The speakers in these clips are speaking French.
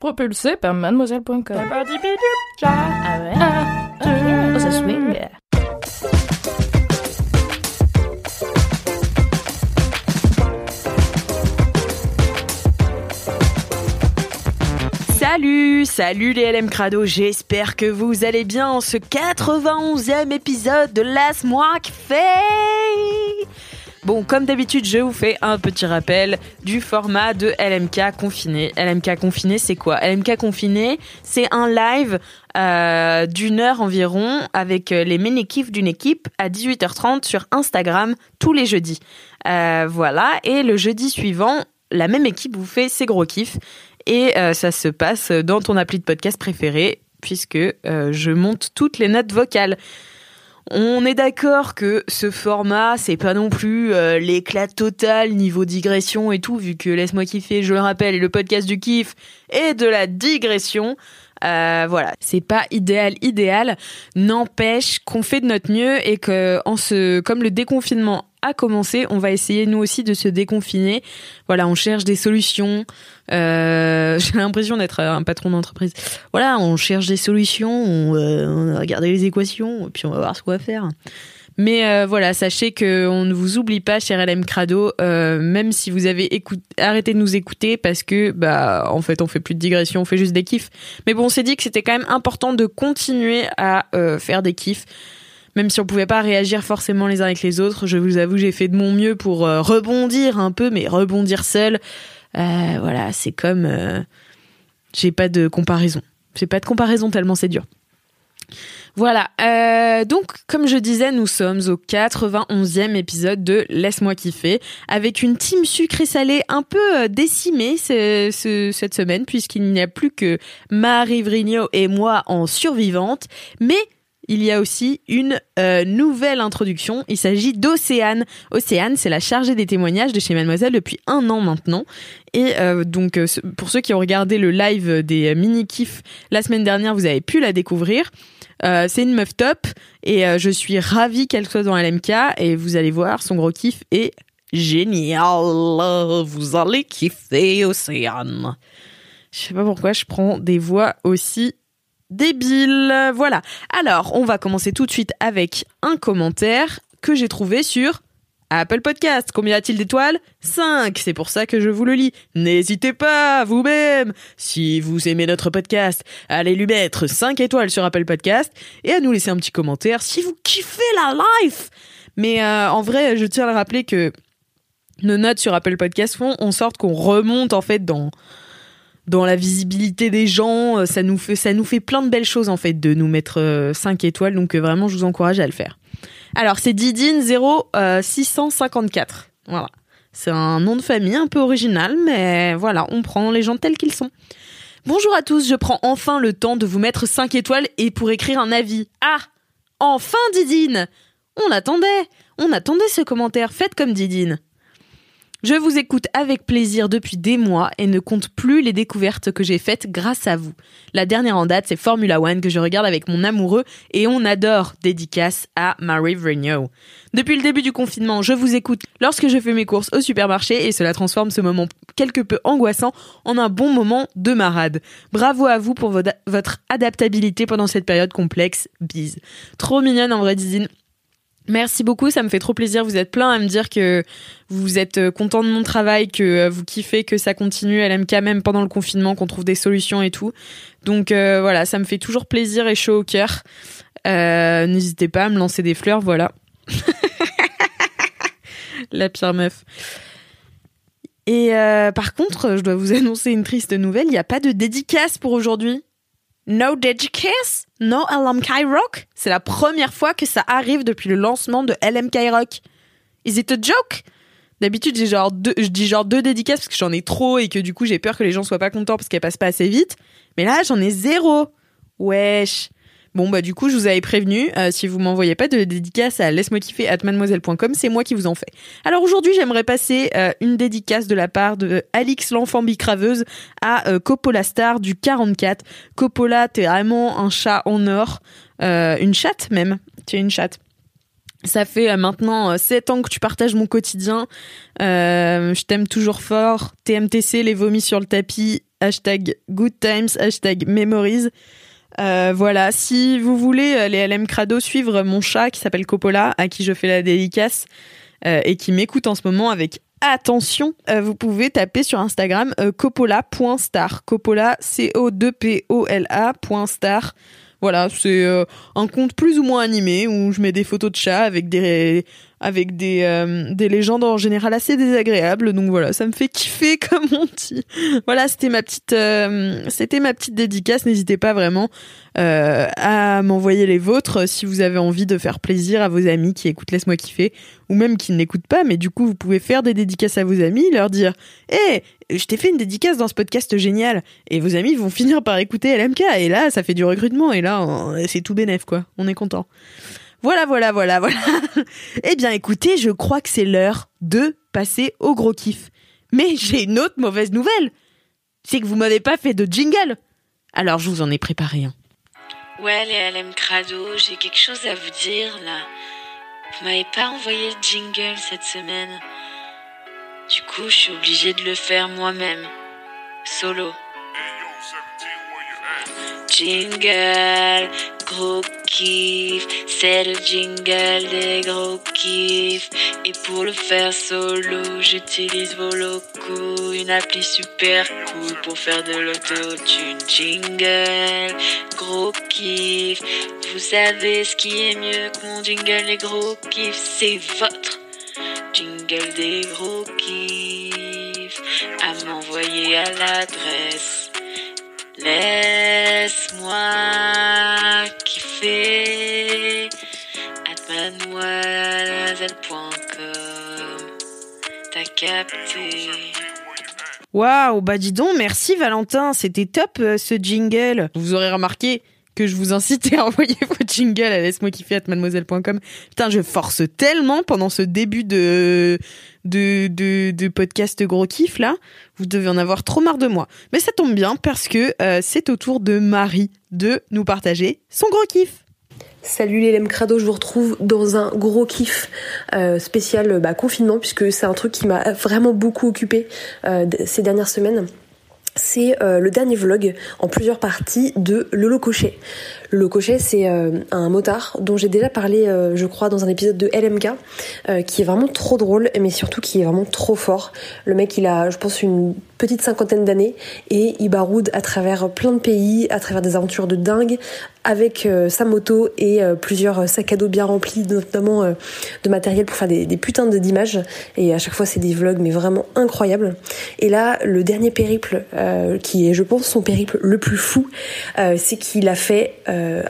Propulsé par mademoiselle.com. Ah ouais? Ah, oh, ça swing. Salut, salut les LM Crado, j'espère que vous allez bien en ce 91e épisode de Laisse-moi fait. Bon, comme d'habitude, je vous fais un petit rappel du format de LMK confiné. LMK confiné, c'est quoi? LMK confiné, c'est un live euh, d'une heure environ avec euh, les mini-kifs d'une équipe à 18h30 sur Instagram tous les jeudis. Euh, voilà, et le jeudi suivant, la même équipe vous fait ses gros kiffs et ça se passe dans ton appli de podcast préféré puisque je monte toutes les notes vocales. On est d'accord que ce format, c'est pas non plus euh, l'éclat total niveau digression et tout, vu que Laisse-moi kiffer, je le rappelle, le podcast du kiff et de la digression. Euh, voilà, c'est pas idéal, idéal. N'empêche qu'on fait de notre mieux et que, en ce, comme le déconfinement a commencé, on va essayer nous aussi de se déconfiner. Voilà, on cherche des solutions. Euh, J'ai l'impression d'être un patron d'entreprise. Voilà, on cherche des solutions, on, euh, on les équations, et puis on va voir ce qu'on va faire. Mais euh, voilà, sachez que on ne vous oublie pas, cher LM Crado, euh, même si vous avez arrêté de nous écouter parce que, bah, en fait, on fait plus de digression, on fait juste des kiffs. Mais bon, on s'est dit que c'était quand même important de continuer à euh, faire des kiffs. Même si on pouvait pas réagir forcément les uns avec les autres, je vous avoue, j'ai fait de mon mieux pour rebondir un peu, mais rebondir seul, voilà, c'est comme, j'ai pas de comparaison. J'ai pas de comparaison tellement c'est dur. Voilà, euh, donc comme je disais, nous sommes au 91e épisode de Laisse-moi kiffer, avec une team sucré salé un peu euh, décimée ce- ce- cette semaine, puisqu'il n'y a plus que Marie Vrigno et moi en survivante, mais il y a aussi une euh, nouvelle introduction. Il s'agit d'Océane. Océane, c'est la chargée des témoignages de chez Mademoiselle depuis un an maintenant. Et donc, pour ceux qui ont regardé le live des mini-kifs la semaine dernière, vous avez pu la découvrir. Euh, c'est une meuf top et euh, je suis ravie qu'elle soit dans LMK et vous allez voir, son gros kiff est génial. Vous allez kiffer Océane. Je sais pas pourquoi je prends des voix aussi débiles. Voilà. Alors, on va commencer tout de suite avec un commentaire que j'ai trouvé sur Apple Podcast. Combien a-t-il d'étoiles? 5. C'est pour ça que je vous le lis. N'hésitez pas, vous-même, si vous aimez notre podcast, allez lui mettre 5 étoiles sur Apple Podcast et à nous laisser un petit commentaire si vous kiffez la life. Mais euh, en vrai, je tiens à le rappeler que nos notes sur Apple Podcast font en sorte qu'on remonte en fait dans dans la visibilité des gens, Euh, ça nous fait ça nous fait plein de belles choses en fait de nous mettre 5 étoiles donc euh, vraiment je vous encourage à le faire. Alors c'est Didine 0654. Voilà. C'est un nom de famille un peu original mais voilà, on prend les gens tels qu'ils sont. Bonjour à tous, je prends enfin le temps de vous mettre 5 étoiles et pour écrire un avis. Ah Enfin Didine On attendait On attendait ce commentaire, faites comme Didine. Je vous écoute avec plaisir depuis des mois et ne compte plus les découvertes que j'ai faites grâce à vous. La dernière en date, c'est Formula One que je regarde avec mon amoureux et on adore. Dédicace à Marie Vrigno. Depuis le début du confinement, je vous écoute lorsque je fais mes courses au supermarché et cela transforme ce moment quelque peu angoissant en un bon moment de marade. Bravo à vous pour vo- votre adaptabilité pendant cette période complexe. Bise. Trop mignonne en vrai, Didine. Merci beaucoup, ça me fait trop plaisir. Vous êtes plein à me dire que vous êtes euh, content de mon travail, que euh, vous kiffez, que ça continue. LMK même pendant le confinement, qu'on trouve des solutions et tout. Donc euh, voilà, ça me fait toujours plaisir et chaud au cœur. N'hésitez pas à me lancer des fleurs, voilà. La pire meuf. Et par contre, je dois vous annoncer une triste nouvelle. Il n'y a pas de dédicace pour aujourd'hui. No dédicace, no LMK Rock. C'est la première fois que ça arrive depuis le lancement de LMK Rock. Is it a joke? D'habitude, j'ai genre deux, je dis genre deux dédicaces parce que j'en ai trop et que du coup, j'ai peur que les gens soient pas contents parce qu'elles passent pas assez vite. Mais là, j'en ai zéro. Wesh. Bon, bah, du coup, je vous avais prévenu, euh, si vous m'envoyez pas de dédicace à laisse-moi kiffer at c'est moi qui vous en fais. Alors aujourd'hui, j'aimerais passer euh, une dédicace de la part de Alix l'enfant bicraveuse à euh, Coppola Star du 44. Coppola, t'es vraiment un chat en or. une chatte même. Tu es une chatte. Ça fait maintenant 7 ans que tu partages mon quotidien. je t'aime toujours fort. TMTC, les vomis sur le tapis. Hashtag good times. Hashtag memories. Euh, voilà, si vous voulez, euh, les LM Crado, suivre mon chat qui s'appelle Coppola, à qui je fais la dédicace euh, et qui m'écoute en ce moment avec attention, vous pouvez taper sur Instagram coppola.star. Coppola, C-O-2-P-O-L-A.star. Voilà, c'est un compte plus ou moins animé où je mets des photos de chats avec des avec des, euh, des légendes en général assez désagréables. Donc voilà, ça me fait kiffer comme on dit. Voilà, c'était ma petite euh, dédicace. N'hésitez pas vraiment euh, à m'envoyer les vôtres si vous avez envie de faire plaisir à vos amis qui écoutent Laisse-moi kiffer ou même qui ne l'écoutent pas. Mais du coup, vous pouvez faire des dédicaces à vos amis, leur dire "Eh, je t'ai fait une dédicace dans ce podcast génial." Et vos amis vont finir par écouter LMK. Et là, ça fait du recrutement. Et là, c'est tout bénef quoi. On est content. Voilà, voilà, voilà, voilà. eh bien, écoutez, je crois que c'est l'heure de passer au gros kiff. Mais j'ai une autre mauvaise nouvelle. C'est que vous m'avez pas fait de jingle. Alors, je vous en ai préparé un. Ouais, les LM Crado, j'ai quelque chose à vous dire là. Vous m'avez pas envoyé de jingle cette semaine. Du coup, je suis obligée de le faire moi-même. Solo. Jingle, gros kiff, c'est le jingle des gros kiffs. Et pour le faire solo, j'utilise vos locaux, une appli super cool pour faire de l'autotune. Jingle, gros kiff, vous savez ce qui est mieux que mon jingle des gros kiffs, c'est votre jingle des gros kiffs. À m'envoyer à l'adresse. Laisse-moi kiffer à mademoiselle.com. T'as capté. Waouh, bah dis donc, merci Valentin, c'était top euh, ce jingle. Vous aurez remarqué que je vous incite à envoyer vos jingles à laisse-moi kiffer à mademoiselle.com. Putain, je force tellement pendant ce début de, de, de, podcast gros kiff là. Vous devez en avoir trop marre de moi. Mais ça tombe bien parce que euh, c'est au tour de Marie de nous partager son gros kiff. Salut les Crado, je vous retrouve dans un gros kiff euh, spécial bah, confinement puisque c'est un truc qui m'a vraiment beaucoup occupé euh, ces dernières semaines c'est euh, le dernier vlog en plusieurs parties de Lolo Cochet. Lolo Cochet, c'est euh, un motard dont j'ai déjà parlé, euh, je crois, dans un épisode de LMK, qui est vraiment trop drôle, mais surtout qui est vraiment trop fort. Le mec, il a, je pense, une petite cinquantaine d'années et il baroude à travers plein de pays, à travers des aventures de dingue, avec euh, sa moto et euh, plusieurs sacs à dos bien remplis, notamment euh, de matériel pour faire des, des putains d'images. Et à chaque fois, c'est des vlogs, mais vraiment incroyables. Et là, le dernier périple, qui est, je pense, son périple le plus fou, c'est qu'il a fait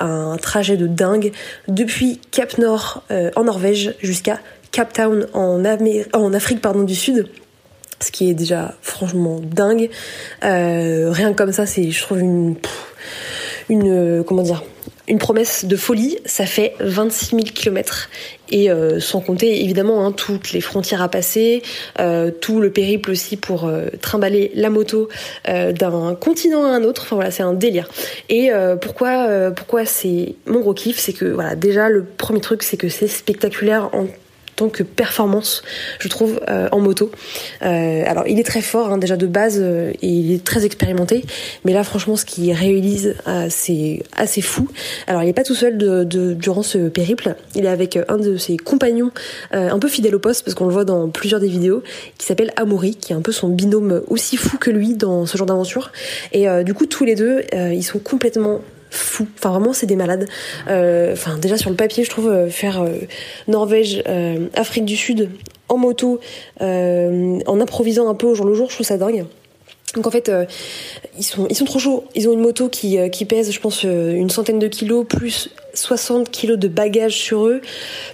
un trajet de dingue depuis Cap Nord en Norvège jusqu'à Cap Town en, Afrique du Sud ce qui est déjà franchement dingue. Euh, rien comme ça, c'est, je trouve une, une, comment dire, une promesse de folie. Ça fait 26 000 kilomètres et euh, sans compter évidemment hein, toutes les frontières à passer, euh, tout le périple aussi pour euh, trimballer la moto euh, d'un continent à un autre. Enfin voilà, c'est un délire. Et pourquoi, pourquoi c'est mon gros kiff, c'est que voilà, déjà le premier truc, c'est que c'est spectaculaire en tant que performance, je trouve, euh, en moto. Euh, alors, il est très fort, hein, déjà de base, euh, et il est très expérimenté. Mais là, franchement, ce qu'il réalise, c'est assez fou. Alors, il n'est pas tout seul durant ce périple. Il est avec un de ses compagnons, un peu fidèle au poste, parce qu'on le voit dans plusieurs des vidéos, qui s'appelle Amaury, qui est un peu son binôme aussi fou que lui dans ce genre d'aventure. Et du coup, tous les deux, ils sont complètement fou. Enfin vraiment c'est des malades. Euh, enfin déjà sur le papier je trouve euh, faire euh, Norvège, Afrique du Sud en moto, en improvisant un peu au jour le jour, je trouve ça dingue. Donc en fait, ils sont ils sont trop chauds. Ils ont une moto qui qui pèse, je pense, une centaine de kilos plus 60 kilos de bagages sur eux,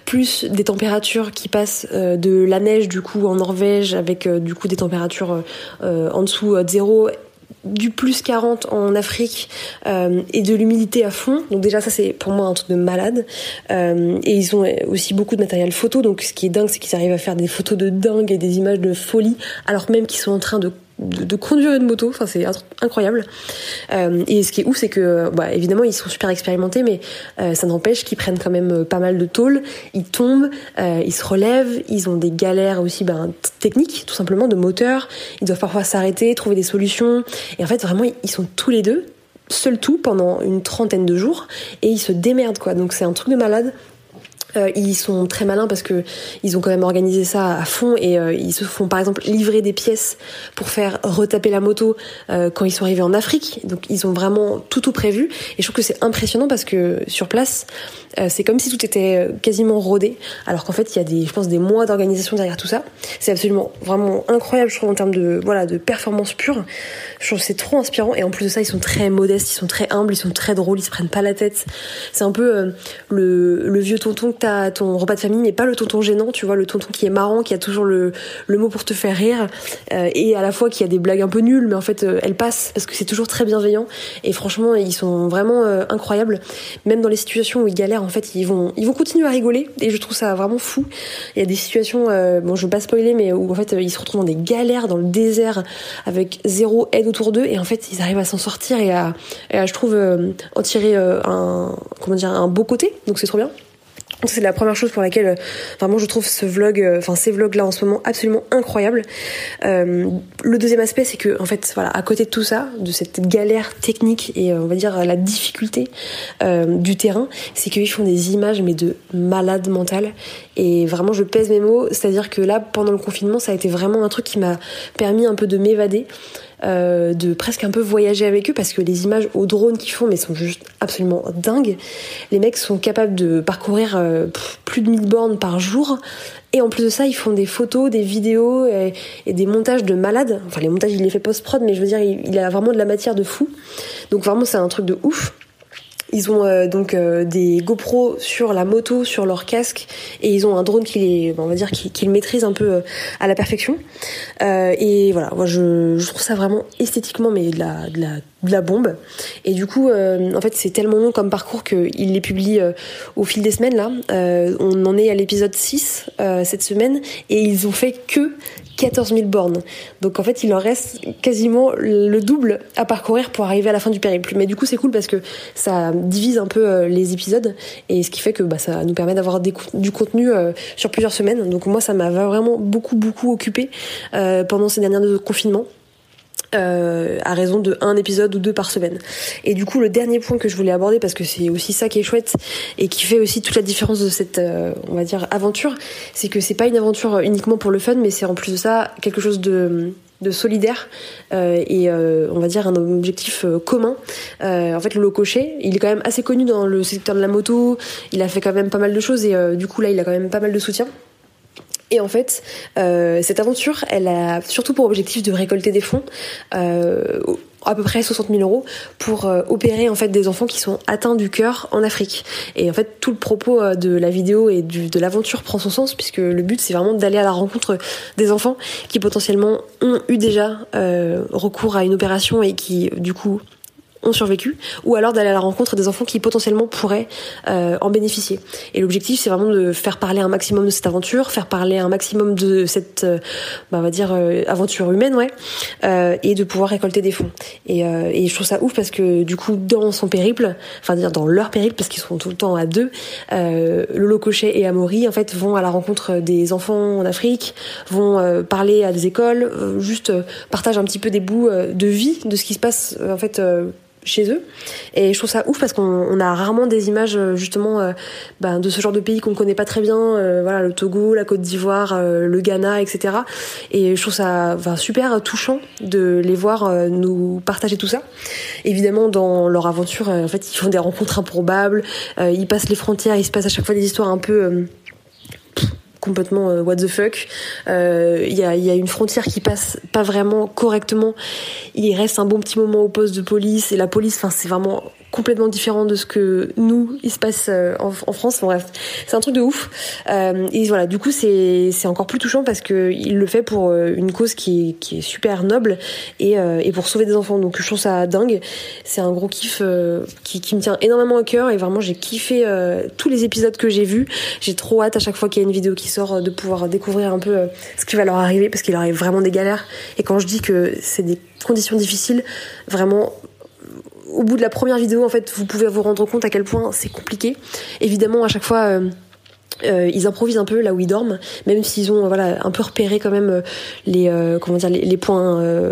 plus des températures qui passent de la neige du coup en Norvège avec du coup des températures en dessous de zéro du plus 40 en Afrique euh, et de l'humidité à fond. Donc déjà ça c'est pour moi un truc de malade. Euh, et ils ont aussi beaucoup de matériel photo. Donc ce qui est dingue c'est qu'ils arrivent à faire des photos de dingue et des images de folie alors même qu'ils sont en train de de, conduire une moto. Enfin, c'est incroyable. Euh, et ce qui est ouf, c'est que, bah, évidemment, ils sont super expérimentés, mais euh, ça n'empêche qu'ils prennent quand même euh, pas mal de tôles. Ils tombent, ils se relèvent, ils ont des galères aussi ben, techniques, tout simplement, de moteur. Ils doivent parfois s'arrêter, trouver des solutions. Et en fait, vraiment, ils sont tous les deux seuls tout pendant une trentaine de jours et ils se démerdent quoi. Donc c'est un truc de malade. Euh, ils sont très malins parce que ils ont quand même organisé ça à fond et euh, ils se font par exemple livrer des pièces pour faire retaper la moto euh, quand ils sont arrivés en Afrique. Donc ils ont vraiment tout tout prévu et je trouve que c'est impressionnant parce que sur place c'est comme si tout était quasiment rodé alors qu'en fait il y a des je pense des mois d'organisation derrière tout ça. C'est absolument vraiment incroyable je trouve en termes de voilà de performance pure. Je trouve c'est trop inspirant et en plus de ça ils sont très modestes, ils sont très humbles, ils sont très drôles, ils se prennent pas la tête. C'est un peu le, le vieux tonton ton repas de famille, mais pas le tonton gênant, tu vois, le tonton qui est marrant, qui a toujours le, le mot pour te faire rire, euh, et à la fois qui a des blagues un peu nulles, mais en fait euh, elles passent parce que c'est toujours très bienveillant. Et franchement, ils sont vraiment euh, incroyables. Même dans les situations où ils galèrent, en fait, ils vont, ils vont continuer à rigoler, et je trouve ça vraiment fou. Il y a des situations, bon, je veux pas spoiler, mais où en fait ils se retrouvent dans des galères dans le désert avec zéro aide autour d'eux, et en fait ils arrivent à s'en sortir et à, et à je trouve, en tirer un, comment dire, un beau côté. Donc c'est trop bien. C'est la première chose pour laquelle euh, vraiment je trouve ce vlog, euh, enfin ces vlogs là en ce moment absolument incroyables. Euh, le deuxième aspect, c'est que en fait, voilà, à côté de tout ça, de cette galère technique et on va dire la difficulté du terrain, c'est qu'ils font des images mais de malade mental. Et vraiment, je pèse mes mots, c'est-à-dire que là, pendant le confinement, ça a été vraiment un truc qui m'a permis un peu de m'évader. Euh, de presque un peu voyager avec eux parce que les images au drone qu'ils font mais sont juste absolument dingues. Les mecs sont capables de parcourir euh, plus de 1000 bornes par jour et en plus de ça, ils font des photos, des vidéos et, des montages de malades. Enfin, les montages, il les fait post-prod, mais je veux dire, il, a vraiment de la matière de fou. Donc vraiment, c'est un truc de ouf. Ils ont euh, donc euh, des GoPro sur la moto, sur leur casque, et ils ont un drone qui les, on va dire, maîtrise un peu euh, à la perfection. et voilà, moi je, je, trouve ça vraiment esthétiquement, mais de la, de la, de la bombe. Et du coup, en fait, c'est tellement long comme parcours qu'ils les publient au fil des semaines là. on en est à l'épisode 6 cette semaine, et ils ont fait que 14 000 bornes. Donc en fait, il en reste quasiment le double à parcourir pour arriver à la fin du périple. Mais du coup, c'est cool parce que ça divise un peu euh, les épisodes et ce qui fait que bah, ça nous permet d'avoir du contenu euh, sur plusieurs semaines. Donc moi, ça m'a vraiment beaucoup, beaucoup occupé euh, pendant ces derniers confinements. Euh, à raison de un épisode ou deux par semaine. Et du coup, le dernier point que je voulais aborder, parce que c'est aussi ça qui est chouette et qui fait aussi toute la différence de cette, euh, on va dire, aventure, c'est que c'est pas une aventure uniquement pour le fun, mais c'est en plus de ça quelque chose de solidaire euh, et on va dire un objectif commun. en fait, le Lococher, il est quand même assez connu dans le secteur de la moto. Il a fait quand même pas mal de choses et du coup là, il a quand même pas mal de soutien. Et en fait, euh, cette aventure, elle a surtout pour objectif de récolter des fonds. Euh, à peu près 60 000 euros pour euh, opérer en fait des enfants qui sont atteints du cœur en Afrique. Et en fait, tout le propos de la vidéo et de l'aventure prend son sens puisque le but c'est vraiment d'aller à la rencontre des enfants qui potentiellement ont eu déjà recours à une opération et qui du coup ont survécu, ou alors d'aller à la rencontre des enfants qui potentiellement pourraient euh, en bénéficier. Et l'objectif, c'est vraiment de faire parler un maximum de cette aventure, faire parler un maximum de cette, euh, bah, on va dire, euh, aventure humaine, ouais, et de pouvoir récolter des fonds. Et, et, je trouve ça ouf parce que du coup, dans son périple, enfin dire dans leur périple, parce qu'ils sont tout le temps à deux, Lolo Cochet et Amaury, en fait, vont à la rencontre des enfants en Afrique, vont parler à des écoles, juste partagent un petit peu des bouts de vie, de ce qui se passe en fait chez eux. Et je trouve ça ouf parce qu'on a rarement des images euh, justement euh, ben, de ce genre de pays qu'on connaît pas très bien, euh, voilà le Togo, la Côte d'Ivoire, le Ghana, etc. Et je trouve ça super touchant de les voir nous partager tout ça. Évidemment, dans leur aventure, en fait, ils font des rencontres improbables, ils passent les frontières, il se passe à chaque fois des histoires un peu complètement what the fuck. Il y, a, une frontière qui passe pas vraiment correctement. Il reste un bon petit moment au poste de police et la police, enfin c'est vraiment complètement différent de ce que nous il se passe euh, en, France. bref, c'est un truc de ouf. Euh, et voilà, du coup c'est encore plus touchant parce que il le fait pour euh, une cause qui est, super noble et, et pour sauver des enfants. Donc je trouve ça dingue. C'est un gros kiff qui, qui me tient énormément à cœur et vraiment j'ai kiffé tous les épisodes que j'ai vus. J'ai trop hâte à chaque fois qu'il y a une vidéo qui sort de pouvoir découvrir un peu ce qui va leur arriver parce qu'il leur arrive vraiment des galères. Et quand je dis que c'est des conditions difficiles, vraiment au bout de la première vidéo, en fait, vous pouvez vous rendre compte à quel point c'est compliqué. Évidemment, à chaque fois. Euh, euh, ils improvisent un peu là où ils dorment, même s'ils ont voilà un peu repéré quand même euh, les comment dire les, points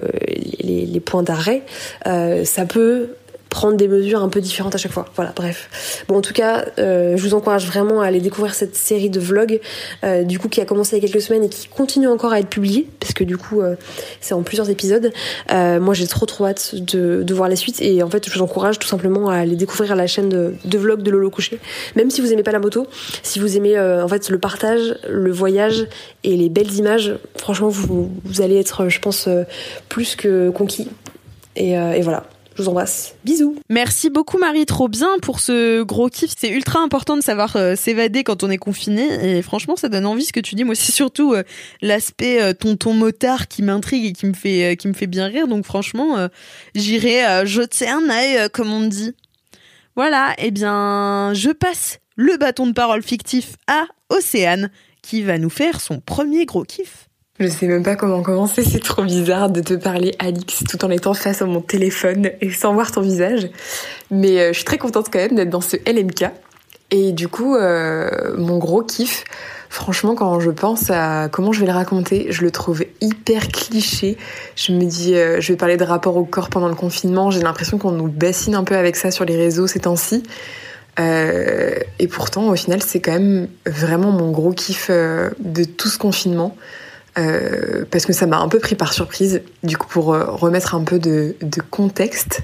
les, points d'arrêt. ça peut prendre des mesures un peu différentes à chaque fois. Voilà, bref. Bon, en tout cas, euh, je vous encourage vraiment à aller découvrir cette série de vlogs, euh, du coup, qui a commencé il y a quelques semaines et qui continue encore à être publiée, parce que du coup, euh, c'est en plusieurs épisodes. moi, j'ai trop trop hâte de, de, voir la suite, et en fait, je vous encourage tout simplement à aller découvrir la chaîne de, de vlogs de Lolo Couché. Même si vous aimez pas la moto, si vous aimez en fait le partage, le voyage et les belles images, franchement, vous, vous allez être, je pense, plus que conquis. Et, et voilà. Je vous embrasse. Bisous. Merci beaucoup Marie, trop bien pour ce gros kiff. C'est ultra important de savoir euh, s'évader quand on est confiné et franchement ça donne envie ce que tu dis. Moi c'est surtout euh, l'aspect euh, tonton motard qui m'intrigue et qui me fait fait bien rire. Donc franchement j'irai jeter un œil comme on dit. Voilà, et eh bien je passe le bâton de parole fictif à Océane qui va nous faire son premier gros kiff. Je sais même pas comment commencer, c'est trop bizarre de te parler Alix tout en étant face à mon téléphone et sans voir ton visage. Mais euh, je suis très contente quand même d'être dans ce LMK. Et du coup, euh, mon gros kiff, franchement, quand je pense à comment je vais le raconter, je le trouve hyper cliché. Je me dis, euh, je vais parler de rapport au corps pendant le confinement. J'ai l'impression qu'on nous bassine un peu avec ça sur les réseaux ces temps-ci. et pourtant, au final, c'est quand même vraiment mon gros kiff de tout ce confinement. Euh, parce que ça m'a un peu pris par surprise. Du coup, pour euh, remettre un peu de, contexte,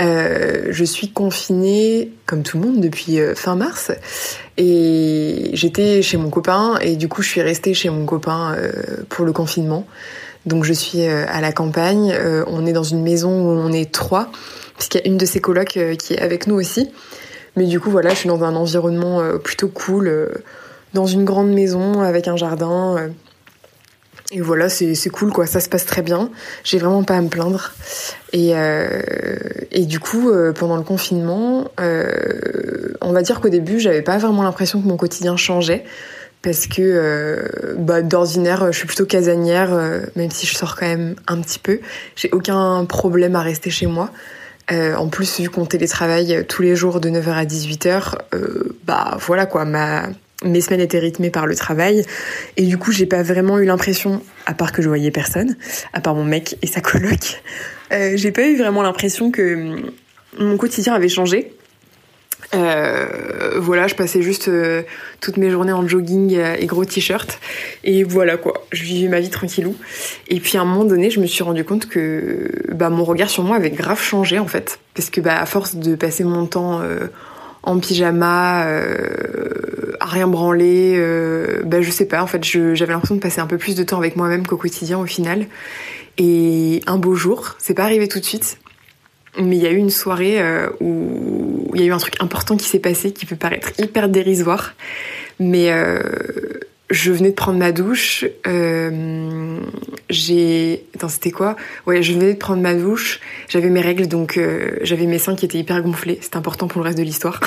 euh, je suis confinée, comme tout le monde, depuis euh, fin mars. Et j'étais chez mon copain, et du coup, je suis restée chez mon copain pour le confinement. Donc, je suis à la campagne. on est dans une maison où on est trois, puisqu'il y a une de ses colocs qui est avec nous aussi. Mais du coup, voilà, je suis dans un environnement plutôt cool, dans une grande maison avec un jardin et voilà, c'est cool quoi, ça se passe très bien. J'ai vraiment pas à me plaindre. Et, euh, et du coup, euh, pendant le confinement, euh, on va dire qu'au début, j'avais pas vraiment l'impression que mon quotidien changeait. Parce que euh, bah, d'ordinaire, je suis plutôt casanière, euh, même si je sors quand même un petit peu. J'ai aucun problème à rester chez moi. en plus, vu qu'on télétravaille tous les jours de 9h à 18h, bah voilà quoi, ma mes semaines étaient rythmées par le travail et du coup j'ai pas vraiment eu l'impression, à part que je voyais personne, à part mon mec et sa coloc, euh, j'ai pas eu vraiment l'impression que hum, mon quotidien avait changé. Euh, voilà, je passais juste euh, toutes mes journées en jogging et gros t-shirt et voilà quoi, je vivais ma vie tranquillou. Et puis à un moment donné, je me suis rendu compte que bah, mon regard sur moi avait grave changé en fait, parce que bah à force de passer mon temps en pyjama, euh, à rien branler. Euh, bah, je sais pas, en fait, j'avais l'impression de passer un peu plus de temps avec moi-même qu'au quotidien au final. Et un beau jour, c'est pas arrivé tout de suite, mais il y a eu une soirée euh, où il y a eu un truc important qui s'est passé qui peut paraître hyper dérisoire, mais euh, je venais de prendre ma douche. Euh, j'ai. Attends, c'était quoi? Ouais, je venais de prendre ma douche. J'avais mes règles, donc euh, j'avais mes seins qui étaient hyper gonflés. C'est important pour le reste de l'histoire.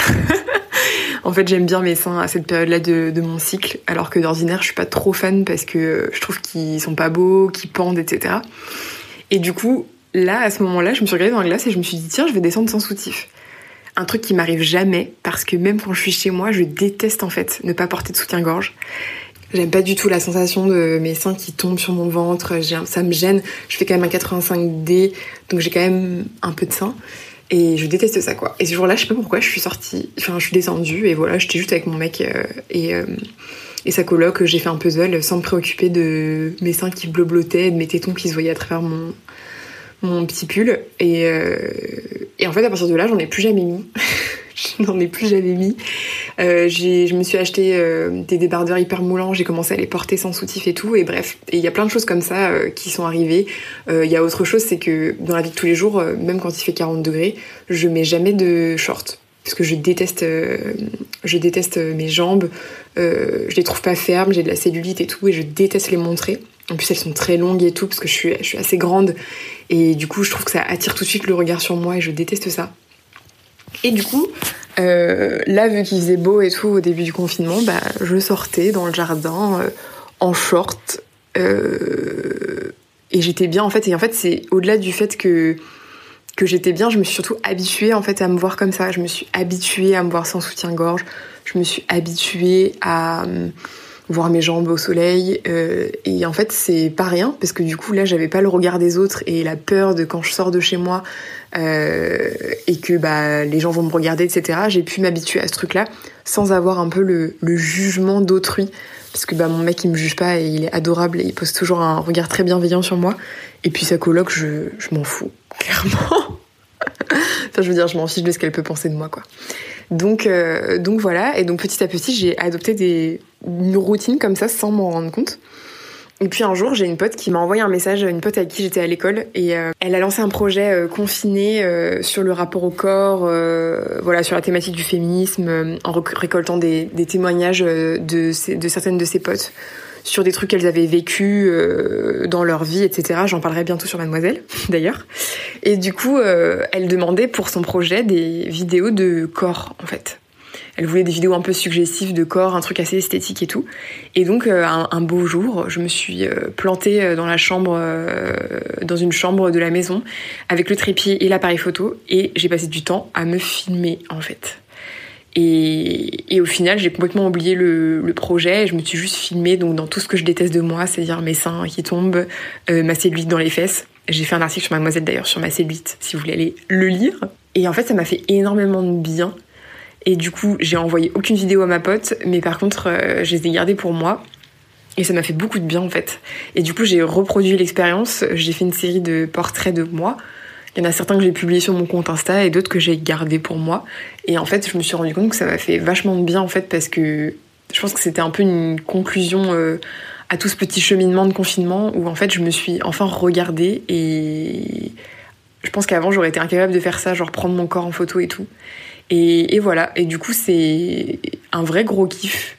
en fait, j'aime bien mes seins à cette période-là de, de, mon cycle, alors que d'ordinaire, je suis pas trop fan parce que je trouve qu'ils sont pas beaux, qu'ils pendent, etc. Et du coup, là, à ce moment-là, je me suis regardée dans la glace et je me suis dit, tiens, je vais descendre sans soutif. Un truc qui m'arrive jamais parce que même quand je suis chez moi, je déteste en fait ne pas porter de soutien-gorge. J'aime pas du tout la sensation de mes seins qui tombent sur mon ventre. Ça me gêne. Je fais quand même un 85D, donc j'ai quand même un peu de sein. Et je déteste ça, quoi. Et ce jour-là, je sais pas pourquoi, je suis sortie, enfin, je suis descendue, et voilà, j'étais juste avec mon mec euh, et, euh, et sa coloc. J'ai fait un puzzle sans me préoccuper de mes seins qui bloblotaient, de mes tétons qui se voyaient à travers mon, mon petit pull. Et, euh, et en fait, à partir de là, j'en ai plus jamais mis. je n'en ai plus jamais mis. Euh, je me suis acheté euh, des débardeurs hyper moulants, j'ai commencé à les porter sans soutif et tout, et bref. Et il y a plein de choses comme ça euh, qui sont arrivées. Il y a autre chose, c'est que dans la vie de tous les jours, même quand il fait 40 degrés, je mets jamais de shorts. Parce que je déteste, je déteste mes jambes, je les trouve pas fermes, j'ai de la cellulite et tout, et je déteste les montrer. En plus, elles sont très longues et tout, parce que je suis, je suis assez grande. Et du coup, je trouve que ça attire tout de suite le regard sur moi et je déteste ça. Et du coup, euh, là, vu qu'il faisait beau et tout au début du confinement, bah, je sortais dans le jardin euh, en short. Euh, et j'étais bien en fait. Et en fait, c'est au-delà du fait que que j'étais bien, je me suis surtout habituée en fait à me voir comme ça. Je me suis habituée à me voir sans soutien-gorge. Je me suis habituée à voir mes jambes au soleil. Euh, et en fait, c'est pas rien parce que du coup, là, j'avais pas le regard des autres et la peur de quand je sors de chez moi euh, et que bah les gens vont me regarder, etc. J'ai pu m'habituer à ce truc-là sans avoir un peu le, le jugement d'autrui. Parce que bah, mon mec, il me juge pas et il est adorable et il pose toujours un regard très bienveillant sur moi. Et puis sa coloc, je, je m'en fous, clairement. enfin, je veux dire, je m'en fiche de ce qu'elle peut penser de moi, quoi. Donc, euh, donc voilà. Et donc petit à petit, j'ai adopté des, une routine comme ça sans m'en rendre compte. Et puis un jour, j'ai une pote qui m'a envoyé un message, une pote avec qui j'étais à l'école, et euh, elle a lancé un projet euh, confiné euh, sur le rapport au corps, voilà, sur la thématique du féminisme, en récoltant des, témoignages de, de certaines de ses potes sur des trucs qu'elles avaient vécu dans leur vie, etc. J'en parlerai bientôt sur Mademoiselle, d'ailleurs. Et du coup, elle demandait pour son projet des vidéos de corps, en fait. Elle voulait des vidéos un peu suggestives de corps, un truc assez esthétique et tout. Et donc euh, un, beau jour, je me suis euh, plantée euh, dans la chambre, dans une chambre de la maison, avec le trépied et l'appareil photo, et j'ai passé du temps à me filmer en fait. Et, au final, j'ai complètement oublié le, projet. Je me suis juste filmée donc dans tout ce que je déteste de moi, c'est-à-dire mes seins qui tombent, ma cellulite dans les fesses. J'ai fait un article sur Mademoiselle d'ailleurs sur ma cellulite, si vous voulez aller le lire. Et en fait, ça m'a fait énormément de bien et du coup, j'ai envoyé aucune vidéo à ma pote, mais par contre, euh, je les ai gardées pour moi. Et ça m'a fait beaucoup de bien en fait. Et du coup, j'ai reproduit l'expérience. J'ai fait une série de portraits de moi. Il y en a certains que j'ai publiés sur mon compte Insta et d'autres que j'ai gardés pour moi. Et en fait, je me suis rendu compte que ça m'a fait vachement de bien en fait parce que je pense que c'était un peu une conclusion euh, à tout ce petit cheminement de confinement où en fait je me suis enfin regardée et je pense qu'avant j'aurais été incapable de faire ça, genre prendre mon corps en photo et tout. Et, voilà, et du coup c'est un vrai gros kiff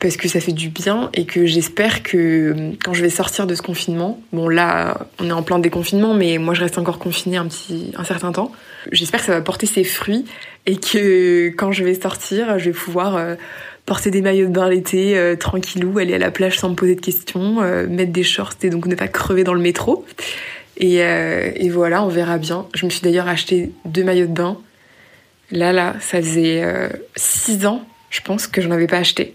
parce que ça fait du bien et que j'espère que quand je vais sortir de ce confinement, bon là on est en plein déconfinement mais moi je reste encore confinée un petit un certain temps. J'espère que ça va porter ses fruits et que quand je vais sortir, je vais pouvoir euh, porter des maillots de bain l'été euh, tranquillou, aller à la plage sans me poser de questions, euh, mettre des shorts et donc ne pas crever dans le métro. Et, et voilà, on verra bien. Je me suis d'ailleurs acheté deux maillots de bain Là, là, ça faisait euh, six ans, je pense, que j'en avais pas acheté.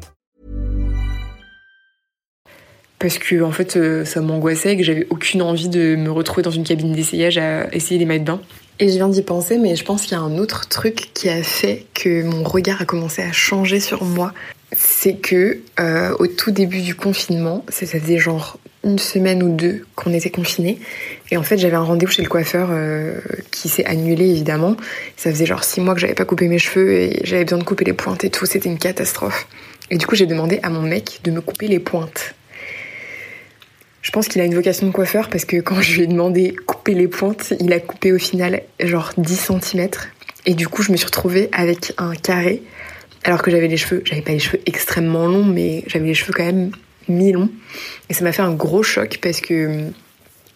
Parce que en fait, euh, ça m'angoissait et que j'avais aucune envie de me retrouver dans une cabine d'essayage à essayer des maillots de bain. Et je viens d'y penser, mais je pense qu'il y a un autre truc qui a fait que mon regard a commencé à changer sur moi c'est que euh, au tout début du confinement, ça faisait genre une semaine ou deux qu'on était confinés. Et en fait, j'avais un rendez-vous chez le coiffeur euh, qui s'est annulé évidemment. Ça faisait genre six mois que j'avais pas coupé mes cheveux et j'avais besoin de couper les pointes et tout. C'était une catastrophe. Et du coup, j'ai demandé à mon mec de me couper les pointes. Je pense qu'il a une vocation de coiffeur parce que quand je lui ai demandé couper les pointes, il a coupé au final genre 10 cm. Et du coup, je me suis retrouvée avec un carré alors que j'avais les cheveux, j'avais pas les cheveux extrêmement longs, mais j'avais les cheveux quand même mi-longs. Et ça m'a fait un gros choc parce que hum,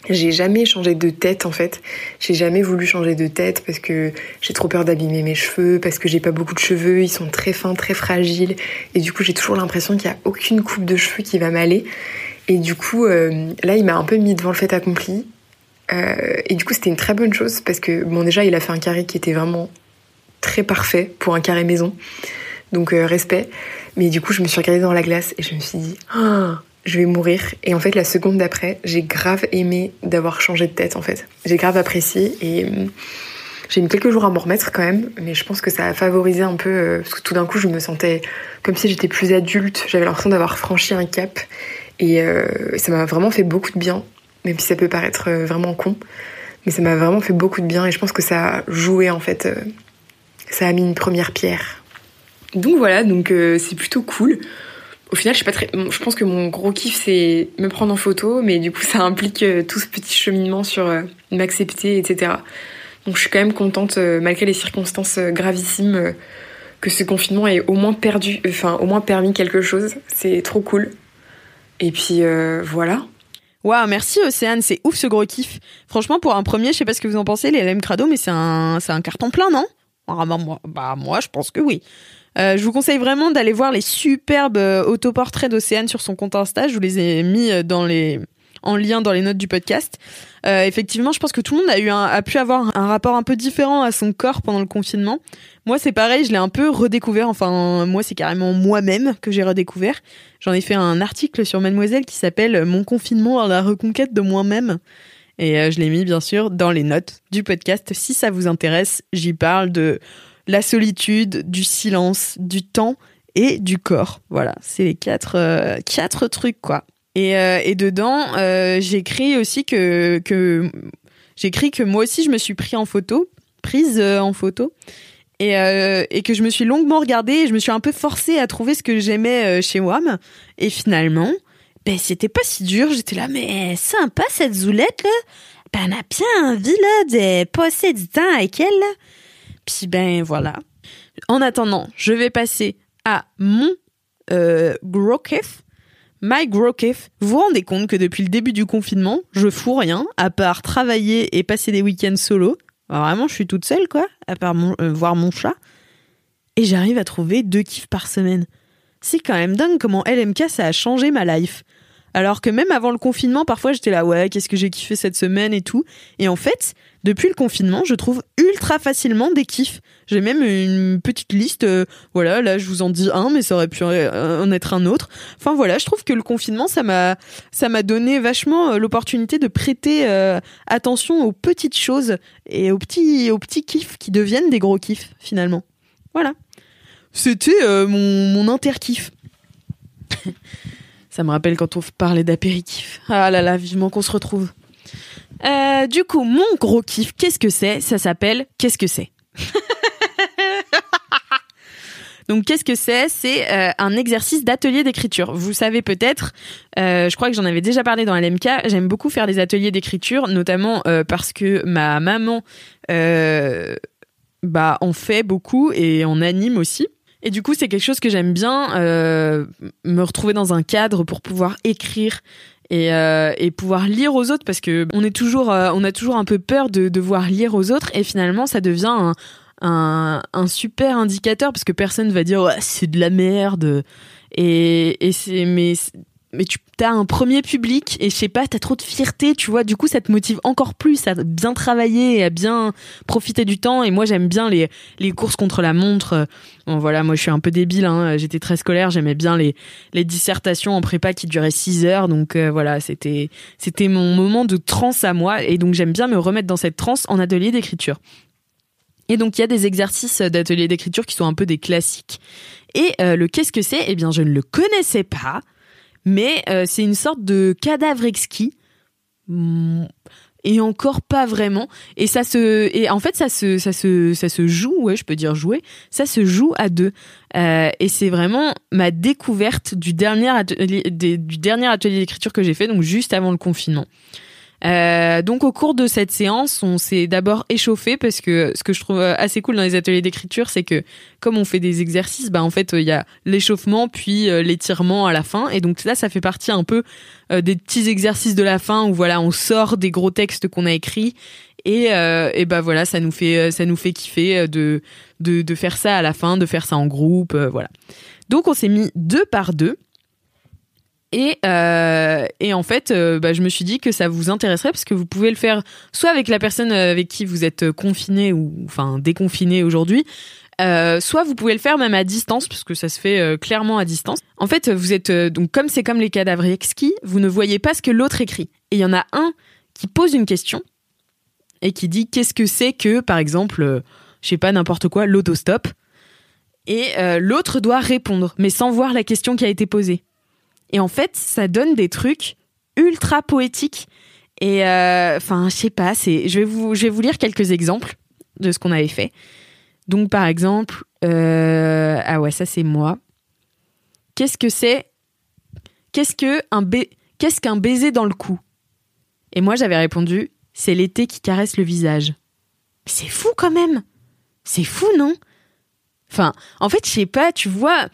j'ai jamais changé de tête en fait. J'ai jamais voulu changer de tête parce que j'ai trop peur d'abîmer mes cheveux, parce que j'ai pas beaucoup de cheveux, ils sont très fins, très fragiles. Et du coup, j'ai toujours l'impression qu'il y a aucune coupe de cheveux qui va m'aller. Et du coup, hum, là, il m'a un peu mis devant le fait accompli. Euh, et du coup, c'était une très bonne chose parce que, bon, déjà, il a fait un carré qui était vraiment très parfait pour un carré maison. Donc respect. Mais du coup, je me suis regardée dans la glace et je me suis dit, ah, je vais mourir. Et en fait, la seconde d'après, j'ai grave aimé d'avoir changé de tête, en fait. J'ai grave apprécié et hum, j'ai mis quelques jours à m'en remettre quand même, mais je pense que ça a favorisé un peu, euh, parce que tout d'un coup, je me sentais comme si j'étais plus adulte. J'avais l'impression d'avoir franchi un cap et euh, ça m'a vraiment fait beaucoup de bien, même si ça peut paraître euh, vraiment con. Mais ça m'a vraiment fait beaucoup de bien et je pense que ça a joué en fait. ça a mis une première pierre. Donc voilà, donc c'est plutôt cool au final, je suis pas très. Je pense que mon gros kiff c'est me prendre en photo, mais du coup, ça implique euh, tout ce petit cheminement sur euh, m'accepter, etc. Donc, je suis quand même contente, euh, malgré les circonstances gravissimes, que ce confinement ait au moins perdu, enfin, au moins permis quelque chose. C'est trop cool. Et puis voilà. Waouh, merci Océane, c'est ouf ce gros kiff. Franchement, pour un premier, je sais pas ce que vous en pensez, les LM Crado, mais c'est un, carton plein, non? Ah, bah, moi, bah, moi, je pense que oui. Euh, je vous conseille vraiment d'aller voir les superbes euh, autoportraits d'Océane sur son compte Insta. Je vous les ai mis euh, dans les en lien dans les notes du podcast. effectivement, je pense que tout le monde a eu a pu avoir un rapport un peu différent à son corps pendant le confinement. Moi, c'est pareil, je l'ai un peu redécouvert. Enfin, moi, c'est carrément moi-même que j'ai redécouvert. J'en ai fait un article sur Mademoiselle qui s'appelle Mon confinement à la reconquête de moi-même. Et je l'ai mis, bien sûr, dans les notes du podcast. Si ça vous intéresse, j'y parle de la solitude, du silence, du temps et du corps. Voilà, c'est les quatre, euh, quatre trucs, quoi. Et, euh, et dedans, euh, j'écris aussi que, j'écris que moi aussi je me suis pris en photo, prise en photo, et, que je me suis longuement regardée, et je me suis un peu forcée à trouver ce que j'aimais chez WAM. Et finalement, ben c'était pas si dur. J'étais là, mais sympa cette zoulette là. Ben on a bien envie là de passer du temps avec elle. Puis ben voilà. En attendant, je vais passer à mon euh, Grokif. My Grokif. Vous vous rendez compte que depuis le début du confinement, je fous rien, à part travailler et passer des week-ends solo. vraiment, je suis toute seule, quoi, à part euh, voir mon chat. Et j'arrive à trouver deux kiffs par semaine. C'est quand même dingue comment LMK ça a changé ma life. Alors que même avant le confinement, parfois j'étais là, ouais, qu'est-ce que j'ai kiffé cette semaine et tout. Et en fait, depuis le confinement, je trouve ultra facilement des kiffs. J'ai même une petite liste. Euh, voilà, là, je vous en dis un, mais ça aurait pu en être un autre. Enfin voilà, je trouve que le confinement, ça m'a, ça m'a donné vachement euh, l'opportunité de prêter euh, attention aux petites choses et aux petits, aux petits kiffs qui deviennent des gros kiffs finalement. Voilà. C'était mon, mon interkiff. Ça me rappelle quand on parlait d'apéritif. Ah là là, vivement qu'on se retrouve. Euh, du coup, mon gros kiff, qu'est-ce que c'est? Ça s'appelle Qu'est-ce que c'est? Donc, qu'est-ce que c'est? C'est euh, un exercice d'atelier d'écriture. Vous savez peut-être, euh, je crois que j'en avais déjà parlé dans LMK, j'aime beaucoup faire des ateliers d'écriture, notamment parce que ma maman bah, en fait beaucoup et en anime aussi. Et du coup, c'est quelque chose que j'aime bien, me retrouver dans un cadre pour pouvoir écrire et, euh, et pouvoir lire aux autres parce que on est toujours, euh, on a toujours un peu peur de devoir lire aux autres et finalement, ça devient un, un, un super indicateur parce que personne va dire c'est de la merde. Et, et c'est mais mais tu as un premier public et je sais pas, t'as trop de fierté, tu vois. Du coup, ça te motive encore plus à bien travailler et à bien profiter du temps. Et moi, j'aime bien les, courses contre la montre. Bon, voilà, moi, je suis un peu débile. Hein. J'étais très scolaire. J'aimais bien les, dissertations en prépa qui duraient 6 heures. Donc euh, voilà, c'était c'était mon moment de transe à moi. Et donc, j'aime bien me remettre dans cette transe en atelier d'écriture. Et donc il y a des exercices d'atelier d'écriture qui sont un peu des classiques. Et euh, le qu'est-ce que c'est? Eh bien je ne le connaissais pas mais euh, c'est une sorte de cadavre exquis. Mm, et encore pas vraiment. Et ça se et en fait ça se ça se ça se joue ouais je peux dire jouer. Ça se joue à deux. Euh, et c'est vraiment ma découverte du dernier atelier, du dernier atelier d'écriture que j'ai fait donc juste avant le confinement euh, donc au cours de cette séance, on s'est d'abord échauffé parce que ce que je trouve assez cool dans les ateliers d'écriture, c'est que comme on fait des exercices, bah en fait il y a l'échauffement puis euh, l'étirement à la fin. Et donc là ça fait partie un peu euh, des petits exercices de la fin où voilà on sort des gros textes qu'on a écrits. Et et bah voilà ça nous fait ça nous fait kiffer de de faire ça à la fin, de faire ça en groupe, voilà. Donc on s'est mis deux par deux Et, euh, et en fait, euh, bah, je me suis dit que ça vous intéresserait parce que vous pouvez le faire soit avec la personne avec qui vous êtes confiné ou enfin déconfiné aujourd'hui, euh, soit vous pouvez le faire même à distance puisque ça se fait euh, clairement à distance. En fait, vous êtes euh, donc comme c'est comme les cadavres exquis, vous ne voyez pas ce que l'autre écrit. Et il y en a un qui pose une question et qui dit qu'est-ce que c'est que par exemple, je sais pas n'importe quoi, l'autostop? Et l'autre doit répondre, mais sans voir la question qui a été posée. Et en fait, ça donne des trucs ultra poétiques. Et enfin, je sais pas, c'est, je vais vous, je vais vous lire quelques exemples de ce qu'on avait fait. Donc par exemple, euh, ah ouais, ça c'est moi. Qu'est-ce que c'est? Qu'est-ce qu'est-ce qu'un baiser dans le cou? Et moi j'avais répondu, c'est l'été qui caresse le visage. C'est fou quand même. C'est fou, non? Enfin, en fait, je sais pas, tu vois,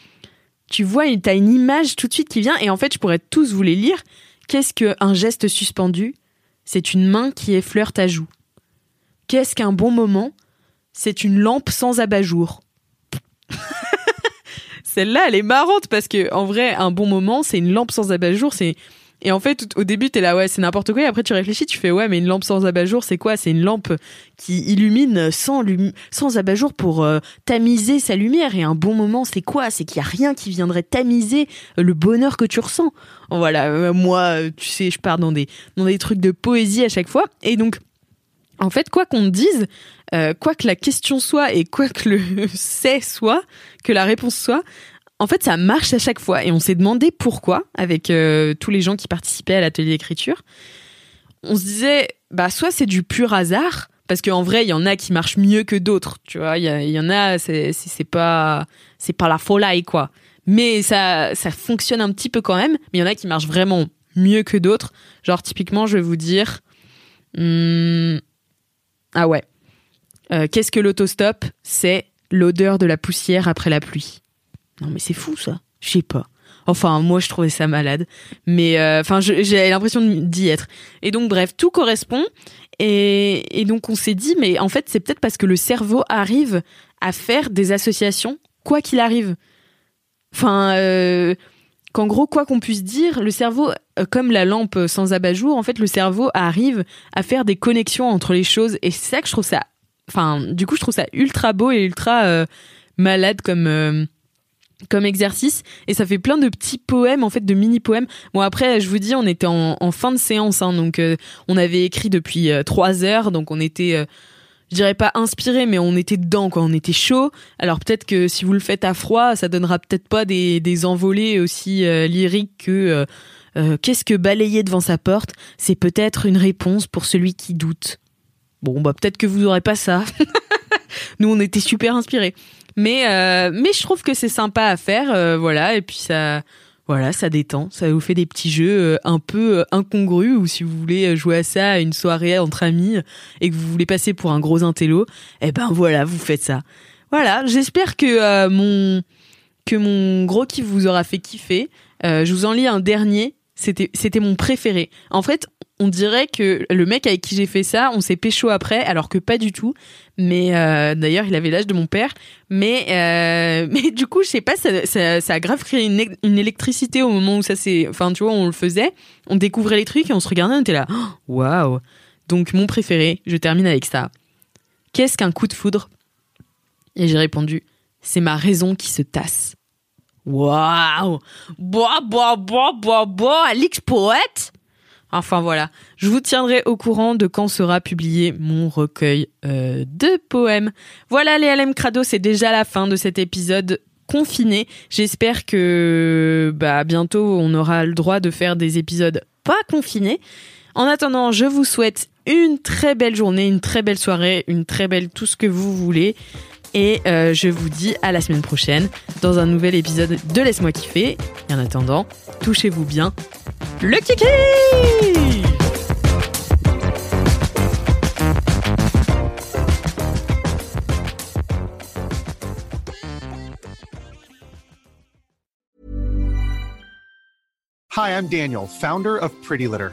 tu vois, t'as une image tout de suite qui vient, et en fait, je pourrais tous vous les lire. Qu'est-ce qu'un geste suspendu? C'est une main qui effleure ta joue. Qu'est-ce qu'un bon moment? C'est une lampe sans abat-jour. Celle-là, elle est marrante parce que en vrai, un bon moment, c'est une lampe sans abat-jour. C'est et en fait, au début, t'es là, ouais, c'est n'importe quoi. Et après, tu réfléchis, tu fais, ouais, mais une lampe sans abat-jour, c'est quoi? C'est une lampe qui illumine sans, sans abat-jour pour euh, tamiser sa lumière. Et un bon moment, c'est quoi? C'est qu'il y a rien qui viendrait tamiser le bonheur que tu ressens. Voilà, euh, moi, tu sais, je pars dans des, dans des trucs de poésie à chaque fois. Et donc, en fait, quoi qu'on dise, euh, quoi que la question soit et quoi que le c'est soit, que la réponse soit, en fait, ça marche à chaque fois. Et on s'est demandé pourquoi avec euh, tous les gens qui participaient à l'atelier d'écriture. On se disait, bah, soit c'est du pur hasard, parce qu'en vrai, il y en a qui marchent mieux que d'autres. Tu vois, il y, en a, c'est pas, c'est pas la folie, quoi. Mais ça, ça fonctionne un petit peu quand même. Mais il y en a qui marchent vraiment mieux que d'autres. Genre, typiquement, je vais vous dire, hmm, ah ouais. Euh, qu'est-ce que l'autostop? C'est l'odeur de la poussière après la pluie. Non mais c'est fou ça. Je sais pas. Enfin, moi, je trouvais ça malade. Mais, euh, enfin, j'ai l'impression d'y être. Et donc, bref, tout correspond. Et, donc, on s'est dit, mais en fait, c'est peut-être parce que le cerveau arrive à faire des associations, quoi qu'il arrive. Enfin, euh, qu'en gros, quoi qu'on puisse dire, le cerveau, euh, comme la lampe sans abat-jour, en fait, le cerveau arrive à faire des connexions entre les choses. Et c'est ça que je trouve ça. Enfin, du coup, je trouve ça ultra beau et ultra malade comme. Euh, comme exercice et ça fait plein de petits poèmes en fait de mini poèmes bon après je vous dis on était en, fin de séance hein, donc on avait écrit depuis trois heures donc on était je dirais pas inspiré, mais on était dedans, quoi. On était chaud. Alors peut-être que si vous le faites à froid, ça donnera peut-être pas des, des envolées aussi euh, lyriques que euh, euh, qu'est-ce que balayer devant sa porte? C'est peut-être une réponse pour celui qui doute. Bon, bah peut-être que vous aurez pas ça. Nous, on était super inspirés. Mais mais je trouve que c'est sympa à faire, voilà. Et puis ça voilà, ça détend, ça vous fait des petits jeux euh, un peu euh, incongrus ou si vous voulez euh, jouer à ça à une soirée entre amis et que vous voulez passer pour un gros intello, eh ben voilà, vous faites ça. Voilà, j'espère que mon que mon gros kiff vous aura fait kiffer. je vous en lis un dernier, c'était c'était mon préféré. En fait, on dirait que le mec avec qui j'ai fait ça, on s'est pécho après, alors que pas du tout. Mais euh, d'ailleurs, il avait l'âge de mon père. Mais euh, mais du coup, je sais pas, ça, ça, a grave créé une, une, électricité au moment où ça s'est. Enfin, tu vois, on le faisait, on découvrait les trucs et on se regardait, on était là, oh, waouh. Donc mon préféré, je termine avec ça. Qu'est-ce qu'un coup de foudre? Et j'ai répondu, c'est ma raison qui se tasse. Waouh Bois, bois, bois, bois, bois, Alix Poète Enfin voilà, je vous tiendrai au courant de quand sera publié mon recueil euh, de poèmes. Voilà les LM Crado, c'est déjà la fin de cet épisode confiné. J'espère que bah bientôt on aura le droit de faire des épisodes pas confinés. En attendant, je vous souhaite une très belle journée, une très belle soirée, une très belle tout ce que vous voulez. Et euh, je vous dis à la semaine prochaine dans un nouvel épisode de Laisse-moi kiffer. Et en attendant, touchez-vous bien le kiki Hi, I'm Daniel, founder of Pretty Litter.